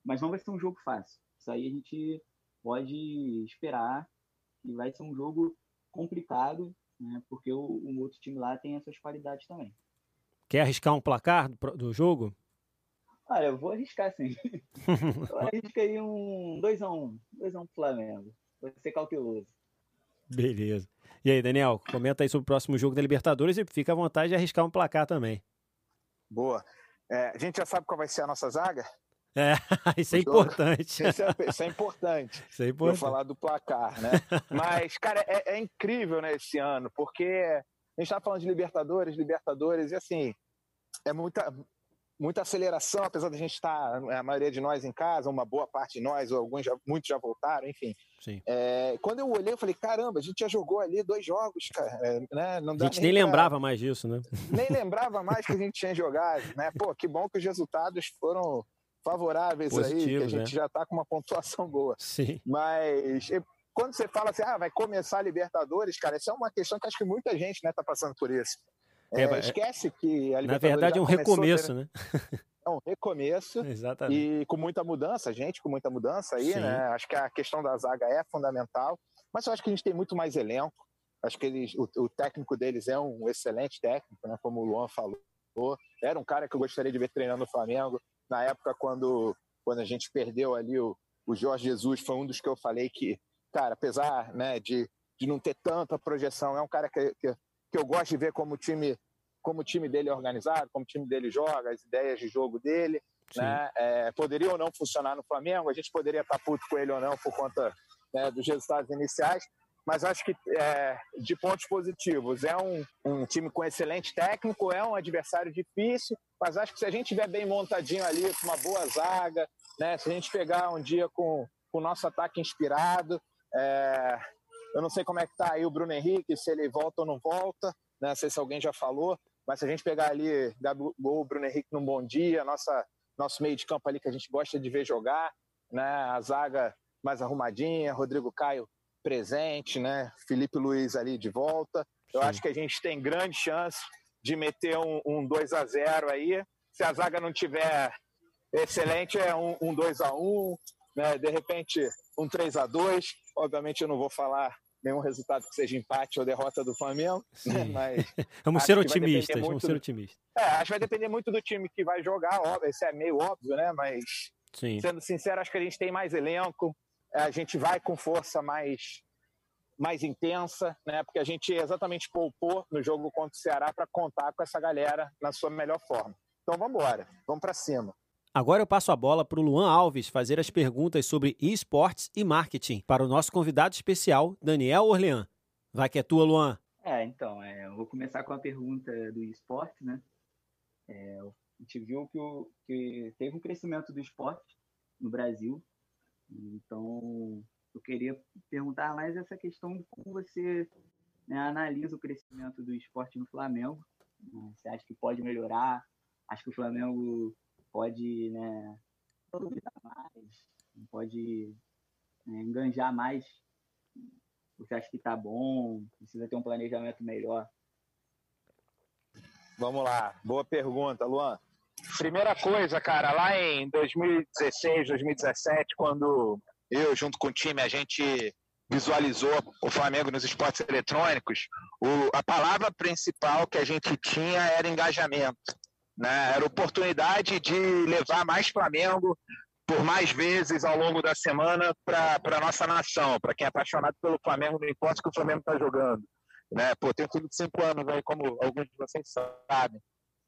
[SPEAKER 3] mas não vai ser um jogo fácil. Isso aí a gente pode esperar que vai ser um jogo complicado, né, porque o, o outro time lá tem essas qualidades também.
[SPEAKER 2] Quer arriscar um placar do, do jogo?
[SPEAKER 3] Olha, eu vou arriscar sim. eu arrisco aí um 2x1. 2x1 pro Flamengo. Vou ser cauteloso.
[SPEAKER 2] Beleza. E aí, Daniel, comenta aí sobre o próximo jogo da Libertadores e fica à vontade de arriscar um placar também.
[SPEAKER 4] Boa. É, a gente já sabe qual vai ser a nossa zaga?
[SPEAKER 2] É, isso é importante.
[SPEAKER 4] Isso é, isso é importante.
[SPEAKER 2] Isso é importante.
[SPEAKER 4] falar do placar, né? Mas, cara, é, é, incrível, né, esse ano, porque a gente tá falando de Libertadores, Libertadores, e assim, é muita, muita aceleração, apesar da gente estar, a maioria de nós em casa, uma boa parte de nós, ou alguns já, muitos já voltaram, enfim.
[SPEAKER 2] Sim.
[SPEAKER 4] É, quando eu olhei, eu falei, caramba, a gente já jogou ali dois jogos, cara. É, né? Não
[SPEAKER 2] a gente nem, nem lembrava mais disso, né?
[SPEAKER 4] Nem lembrava mais que a gente tinha jogado, né? Pô, que bom que os resultados foram favoráveis Positivos, aí, que a gente né? já está com uma pontuação boa.
[SPEAKER 2] Sim.
[SPEAKER 4] Mas quando você fala assim, ah, vai começar a Libertadores, cara, isso é uma questão que acho que muita gente né, tá passando por isso. É, é, esquece que a Libertadores
[SPEAKER 2] Na verdade é um recomeço, né?
[SPEAKER 4] É um recomeço.
[SPEAKER 2] Exatamente.
[SPEAKER 4] E com muita mudança, gente com muita mudança aí, Sim. né? Acho que a questão da zaga é fundamental. Mas eu acho que a gente tem muito mais elenco. Acho que eles, o, o técnico deles é um excelente técnico, né? Como o Luan falou. Era um cara que eu gostaria de ver treinando no Flamengo. Na época, quando, quando a gente perdeu ali o, o Jorge Jesus, foi um dos que eu falei que, cara, apesar né, de, de não ter tanta projeção, é um cara que, que, que eu gosto de ver como o time como o time dele é organizado, como o time dele joga, as ideias de jogo dele, né? É, poderia ou não funcionar no Flamengo, a gente poderia estar puto com ele ou não por conta né, dos resultados iniciais, mas acho que é, de pontos positivos, é um, um, time com excelente técnico, é um adversário difícil, mas acho que se a gente tiver bem montadinho ali, com uma boa zaga, né, se a gente pegar um dia com, o nosso ataque inspirado, é, eu não sei como é que tá aí o Bruno Henrique, se ele volta ou não volta, né, não sei se alguém já falou, mas se a gente pegar ali Gabigol, Bruno Henrique num bom dia, nossa, nosso meio de campo ali que a gente gosta de ver jogar, né? A zaga mais arrumadinha, Rodrigo Caio presente, né? Felipe Luiz ali de volta. Eu Sim. acho que a gente tem grande chance de meter um, um 2 a 0 aí. Se a zaga não tiver excelente, é um, um 2 a 1 né? De repente, um 3 a 2 Obviamente, eu não vou falar nenhum resultado que seja empate ou derrota do Flamengo, né? mas
[SPEAKER 2] vamos ser otimistas, vamos ser otimistas.
[SPEAKER 4] É, acho que vai depender muito do time que vai jogar, óbvio, isso é meio óbvio, né? Mas
[SPEAKER 2] Sim.
[SPEAKER 4] sendo sincero, acho que a gente tem mais elenco, a gente vai com força mais mais intensa, né? Porque a gente exatamente poupou no jogo contra o Ceará para contar com essa galera na sua melhor forma. Então vamos embora, vamos para cima.
[SPEAKER 2] Agora eu passo a bola para o Luan Alves fazer as perguntas sobre esportes e marketing para o nosso convidado especial, Daniel Orlean. Vai que é tua, Luan.
[SPEAKER 3] É, então, é, eu vou começar com a pergunta do esporte, né? É, a gente viu que, o, que teve um crescimento do esporte no Brasil, então eu queria perguntar mais essa questão de como você né, analisa o crescimento do esporte no Flamengo. Você acha que pode melhorar? Acho que o Flamengo pode né, mais, pode né, enganjar mais. Você acha que tá bom? Precisa ter um planejamento melhor?
[SPEAKER 4] Vamos lá, boa pergunta, Luan. Primeira coisa, cara, lá em 2016, 2017, quando eu, junto com o time, a gente visualizou o Flamengo nos esportes eletrônicos, o, a palavra principal que a gente tinha era engajamento. Né? Era oportunidade de levar mais Flamengo por mais vezes ao longo da semana para a nossa nação, para quem é apaixonado pelo Flamengo, não importa o que o Flamengo está jogando. Né? Pô, de cinco anos aí, como alguns de vocês sabem.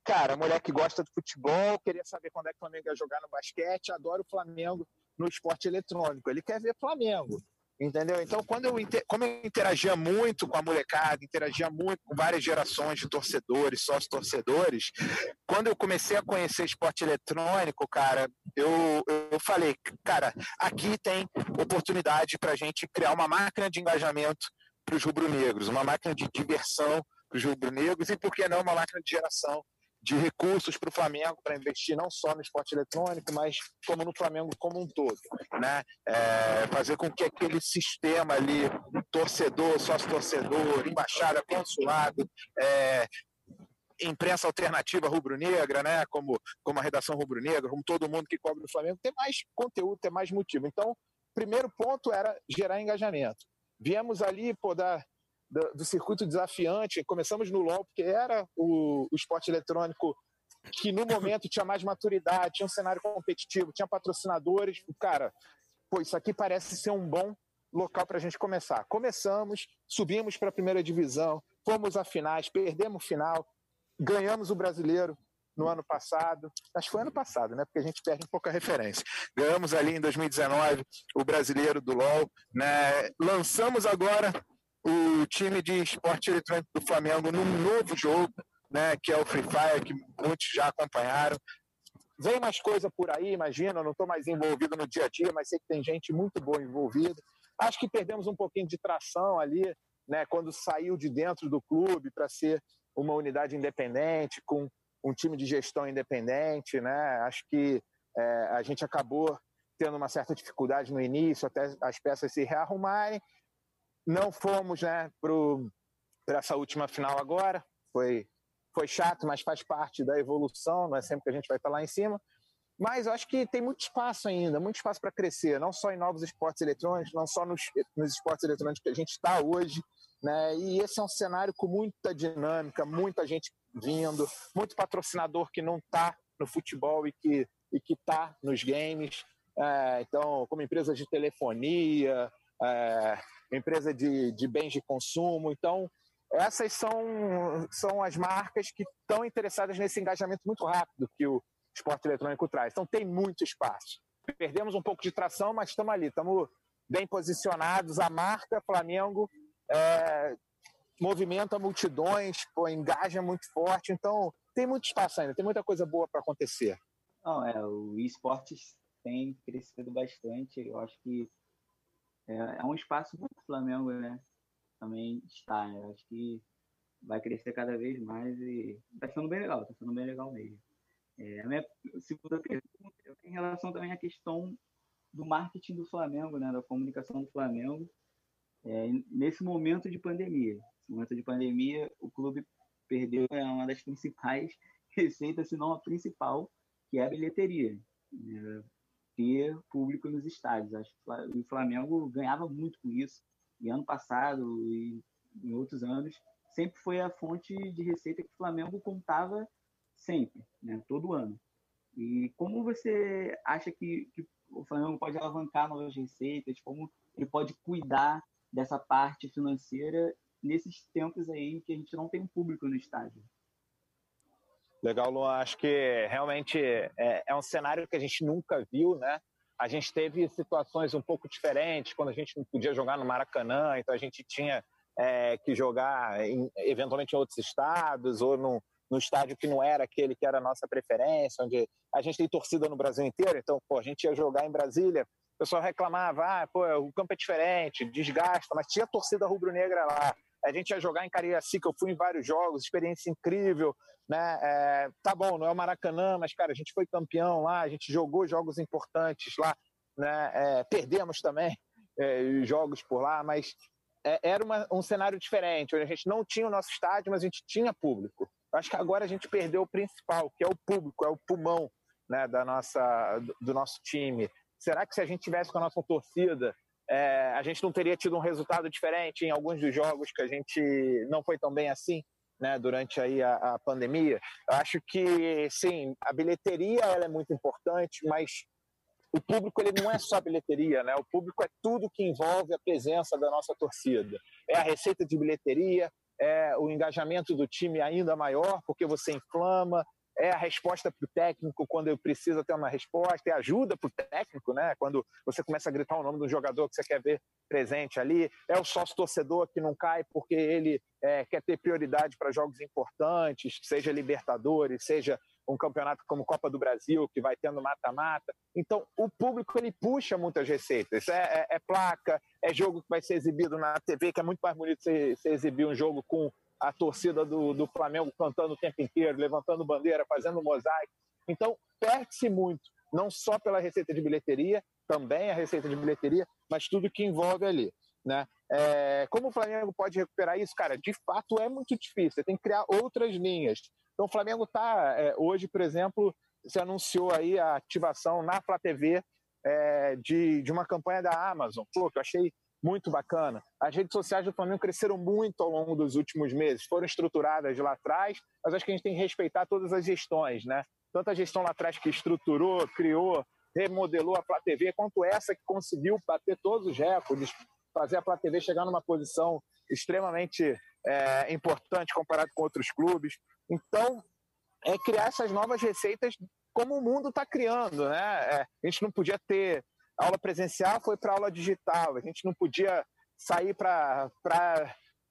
[SPEAKER 4] Cara, mulher que gosta de futebol, queria saber quando é que o Flamengo ia jogar no basquete, adora o Flamengo no esporte eletrônico. Ele quer ver Flamengo. Entendeu? Então, quando eu, como eu interagia muito com a molecada, interagia muito com várias gerações de torcedores, sócios-torcedores, quando eu comecei a conhecer esporte eletrônico, cara, eu, eu falei, cara, aqui tem oportunidade para a gente criar uma máquina de engajamento para os rubro-negros, uma máquina de diversão para os rubro-negros e, por que não, uma máquina de geração de recursos para o Flamengo para investir não só no esporte eletrônico, mas como no Flamengo como um todo, né? É, fazer com que aquele sistema ali, torcedor, sócio-torcedor, embaixada, consulado, é, imprensa alternativa rubro-negra, né? Como, como a redação rubro-negra, como todo mundo que cobre o Flamengo, ter mais conteúdo, ter mais motivo. Então, primeiro ponto era gerar engajamento. Viemos ali, pô, da, do, do, circuito desafiante. Começamos no LoL, porque era o, o esporte eletrônico que no momento tinha mais maturidade, tinha um cenário competitivo, tinha patrocinadores. Cara, pô, isso aqui parece ser um bom local para a gente começar. Começamos, subimos para a primeira divisão, fomos a finais, perdemos final, ganhamos o brasileiro no ano passado, acho que foi ano passado, né? Porque a gente perde um pouco a referência. Ganhamos ali em 2019 o brasileiro do LoL, né? Lançamos agora o time de esporte eletrônico do Flamengo num novo jogo, né, que é o Free Fire, que muitos já acompanharam. Vem mais coisa por aí, imagina, eu não estou mais envolvido no dia a dia, mas sei que tem gente muito boa envolvida. Acho que perdemos um pouquinho de tração ali, né, quando saiu de dentro do clube para ser uma unidade independente, com um time de gestão independente, né? Acho que é, a gente acabou tendo uma certa dificuldade no início, até as peças se rearrumarem, não fomos né, para essa última final agora. Foi, foi chato, mas faz parte da evolução. Não é sempre que a gente vai estar lá em cima. Mas eu acho que tem muito espaço ainda, muito espaço para crescer, não só em novos esportes eletrônicos, não só nos, nos esportes eletrônicos que a gente está hoje. Né? E esse é um cenário com muita dinâmica, muita gente vindo, muito patrocinador que não está no futebol e que e que está nos games. É, então, como empresas de telefonia, é, empresa de, de bens de consumo. Então, essas são, são as marcas que estão interessadas nesse engajamento muito rápido que o esporte eletrônico traz. Então, tem muito espaço. Perdemos um pouco de tração, mas estamos ali, estamos bem posicionados. A marca Flamengo é, movimenta multidões, pô, engaja muito forte. Então, tem muito espaço ainda, tem muita coisa boa para acontecer.
[SPEAKER 3] Não, é, o esportes tem crescido bastante. Eu acho que é, é um espaço para o Flamengo, né? Também está, né? Acho que vai crescer cada vez mais e está sendo bem legal, está sendo bem legal mesmo. É, a minha segunda pergunta é em relação também à questão do marketing do Flamengo, né? Da comunicação do Flamengo. É, nesse momento de pandemia. Nesse momento de pandemia, o clube perdeu é, uma das principais receitas, se não a principal, que é a bilheteria. É, ter público nos estádios. Acho que o Flamengo ganhava muito com isso. E ano passado e em outros anos, sempre foi a fonte de receita que o Flamengo contava sempre, né? todo ano. E como você acha que, que o Flamengo pode alavancar novas receitas? Como ele pode cuidar dessa parte financeira nesses tempos aí que a gente não tem um público no estádio?
[SPEAKER 4] Legal, Luan. Acho que realmente é, é, um cenário que a gente nunca viu, né? A gente teve situações um pouco diferentes quando a gente não podia jogar no Maracanã, então a gente tinha é, que jogar em, eventualmente em outros estados ou no, no estádio que não era aquele que era a nossa preferência, onde a gente tem torcida no Brasil inteiro, então pô, a gente ia jogar em Brasília, o pessoal reclamava, ah, pô, o campo é diferente, desgasta, mas tinha torcida rubro-negra lá. A gente ia jogar em Cariacica, eu fui em vários jogos, experiência incrível, né? É, tá bom, não é o Maracanã, mas, cara, a gente foi campeão lá, a gente jogou jogos importantes lá, né? É, perdemos também é, jogos por lá, mas é, era uma, um cenário diferente, onde a gente não tinha o nosso estádio, mas a gente tinha público. Acho que agora a gente perdeu o principal, que é o público, é o pulmão né, da nossa, do nosso time. Será que se a gente tivesse com a nossa torcida é, a gente não teria tido um resultado diferente em alguns dos jogos que a gente não foi tão bem assim, né, durante aí a, a pandemia. Eu acho que, sim, a bilheteria ela é muito importante, mas o público ele não é só bilheteria, né? O público é tudo que envolve a presença da nossa torcida. É a receita de bilheteria, é o engajamento do time ainda maior, porque você inflama, é a resposta para o técnico quando precisa ter uma resposta, é ajuda para o técnico, né? Quando você começa a gritar o nome do jogador que você quer ver presente ali, é o sócio torcedor que não cai porque ele é, quer ter prioridade para jogos importantes, seja Libertadores, seja um campeonato como Copa do Brasil, que vai tendo mata-mata. Então, o público ele puxa muitas receitas. É, é, é, placa, é jogo que vai ser exibido na TV, que é muito mais bonito você, você exibir um jogo com a torcida do, do Flamengo cantando o tempo inteiro, levantando bandeira, fazendo mosaico. Então, perde-se muito, não só pela receita de bilheteria, também a receita de bilheteria, mas tudo que envolve ali. Né? É, como o Flamengo pode recuperar isso? Cara, de fato é muito difícil, você tem que criar outras linhas. Então, o Flamengo está, é, hoje, por exemplo, se anunciou aí a ativação na Flá TV é, de, de uma campanha da Amazon, Pô, que eu achei muito bacana. As redes sociais do Flamengo cresceram muito ao longo dos últimos meses, foram estruturadas lá atrás, mas acho que a gente tem que respeitar todas as gestões, né? Tanto a gestão lá atrás que estruturou, criou, remodelou a Flá TV, quanto essa que conseguiu bater todos os recordes, fazer a Flá TV chegar numa posição extremamente é, importante comparado com outros clubes. Então, é criar essas novas receitas como o mundo está criando, né? É, a gente não podia ter aula presencial, foi para aula digital. A gente não podia sair para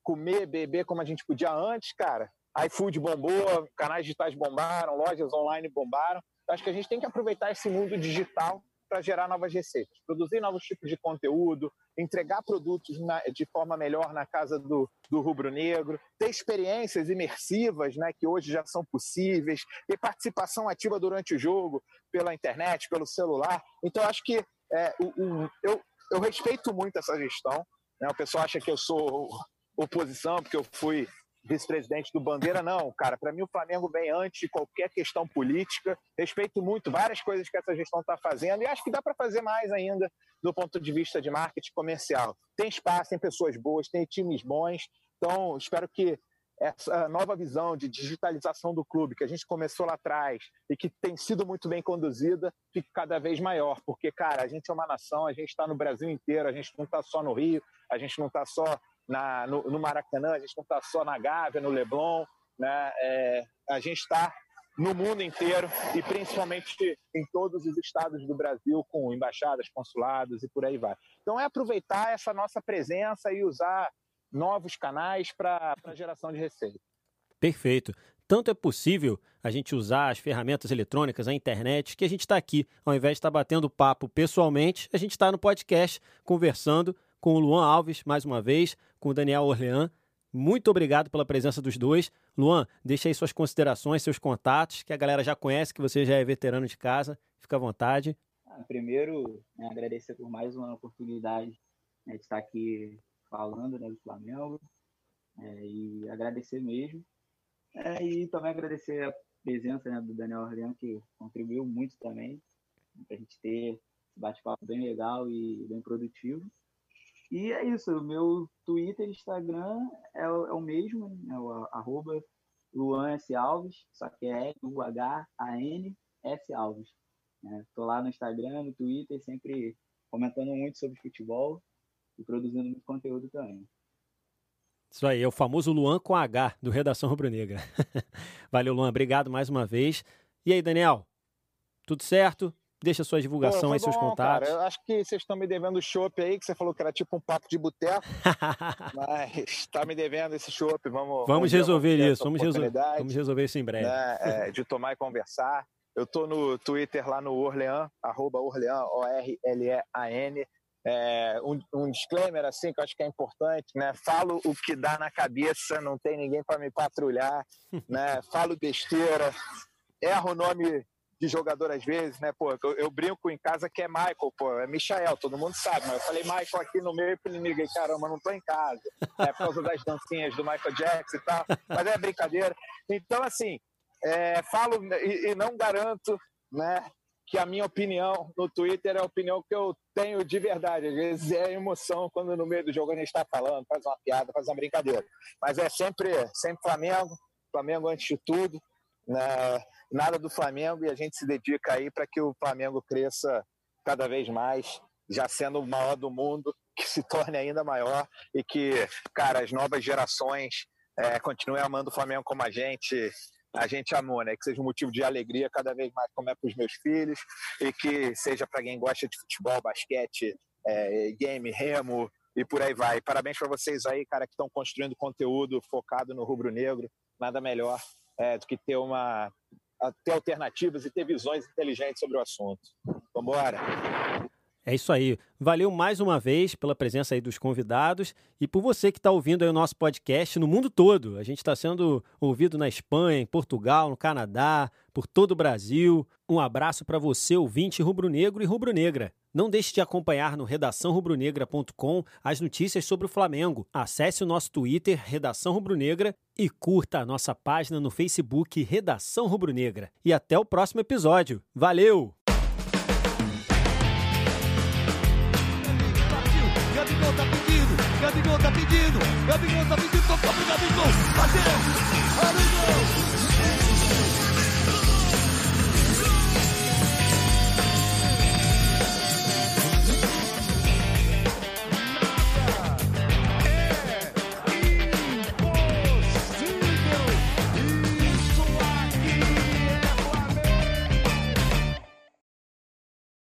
[SPEAKER 4] comer, beber como a gente podia antes, cara. iFood bombou, canais digitais bombaram, lojas online bombaram. Acho que a gente tem que aproveitar esse mundo digital para gerar novas receitas, produzir novos tipos de conteúdo, entregar produtos na, de forma melhor na casa do, do rubro-negro, ter experiências imersivas, né, que hoje já são possíveis, ter participação ativa durante o jogo, pela internet, pelo celular. Então, acho que é, o, o, eu, eu respeito muito essa gestão. Né? O pessoal acha que eu sou oposição, porque eu fui vice-presidente do Bandeira, não, cara. Para mim, o Flamengo vem antes de qualquer questão política. Respeito muito várias coisas que essa gestão está fazendo e acho que dá para fazer mais ainda do ponto de vista de marketing comercial. Tem espaço, tem pessoas boas, tem times bons. Então, espero que essa nova visão de digitalização do clube que a gente começou lá atrás e que tem sido muito bem conduzida fique cada vez maior, porque, cara, a gente é uma nação, a gente está no Brasil inteiro, a gente não está só no Rio, a gente não está só na, no, no, Maracanã, a gente não está só na Gávea, no Leblon, né? É, a gente está no mundo inteiro e principalmente em todos os estados do Brasil, com embaixadas, consulados e por aí vai. Então é aproveitar essa nossa presença e usar novos canais para a geração de receita.
[SPEAKER 2] Perfeito. Tanto é possível a gente usar as ferramentas eletrônicas, a internet, que a gente está aqui, ao invés de estar tá batendo papo pessoalmente, a gente está no podcast conversando com o Luan Alves, mais uma vez, com o Daniel Orlean. Muito obrigado pela presença dos dois. Luan, deixa aí suas considerações, seus contatos, que a galera já conhece, que você já é veterano de casa. Fica à vontade.
[SPEAKER 3] Ah, primeiro, né, agradecer por mais uma oportunidade né, de estar aqui falando né, do Flamengo. É, e agradecer mesmo. É, e também agradecer a presença né, do Daniel Orlean, que contribuiu muito também para a gente ter esse bate-papo bem legal e bem produtivo. E é isso, o meu Twitter e Instagram é, o, é o mesmo, né? é o arroba Luan S. Alves, só que é U-H-A-N S. Alves. Estou é, lá no Instagram, no Twitter, sempre comentando muito sobre futebol e produzindo muito conteúdo também.
[SPEAKER 2] Isso aí, é o famoso Luan com H, do Redação Rubro Negra. Valeu, Luan, obrigado mais uma vez. E aí, Daniel, tudo certo? Deixa sua divulgação aí, seus contatos.
[SPEAKER 4] Cara, eu acho que vocês estão me devendo o chopp aí, que você falou que era tipo um papo de boteco. mas está me devendo esse chopp. Vamos,
[SPEAKER 2] vamos resolver isso. Vamos, resol... vamos resolver isso em breve.
[SPEAKER 4] Né, é, de tomar e conversar. Eu estou no Twitter lá no Orlean, arroba Orlean, O-R-L-E-A-N. É, um, um, disclaimer assim que eu acho que é importante, né? Falo o que dá na cabeça, não tem ninguém para me patrulhar, né? Falo besteira, erro o nome de jogador às vezes, né? Pô, eu, eu, brinco em casa que é Michael, pô, é Michael, todo mundo sabe, mas eu falei Michael aqui no meio e ninguém, caramba, não tô em casa. É por causa das dancinhas do Michael Jackson e tal, mas é brincadeira. Então, assim, é, falo e, e, não garanto, né? Que a minha opinião no Twitter é a opinião que eu tenho de verdade. Às vezes é emoção quando no meio do jogo a gente está falando, faz uma piada, faz uma brincadeira. Mas é sempre, sempre Flamengo, Flamengo antes de tudo. Né? nada do Flamengo e a gente se dedica aí para que o Flamengo cresça cada vez mais, já sendo o maior do mundo, que se torne ainda maior e que, cara, as novas gerações é, continuem amando o Flamengo como a gente a gente amou, né? Que seja um motivo de alegria cada vez mais como é para os meus filhos e que seja para quem gosta de futebol, basquete, é, game, remo e por aí vai. Parabéns para vocês aí, cara, que estão construindo conteúdo focado no rubro-negro. Nada melhor é, do que ter uma ter alternativas e ter visões inteligentes sobre o assunto. Vamos embora.
[SPEAKER 2] É isso aí. Valeu mais uma vez pela presença aí dos convidados e por você que está ouvindo o nosso podcast no mundo todo. A gente está sendo ouvido na Espanha, em Portugal, no Canadá, por todo o Brasil. Um abraço para você, ouvinte rubro-negro e rubro-negra. Não deixe de acompanhar no redaçãorubronegra.com as notícias sobre o Flamengo. Acesse o nosso Twitter, Redação Rubro-Negra, e curta a nossa página no Facebook, Redação Rubro-Negra. E até o próximo episódio. Valeu!
[SPEAKER 1] Gabigol tá pedindo, Gabigol tá pedindo, tocou pro Gabigol, bateu, Gabigol!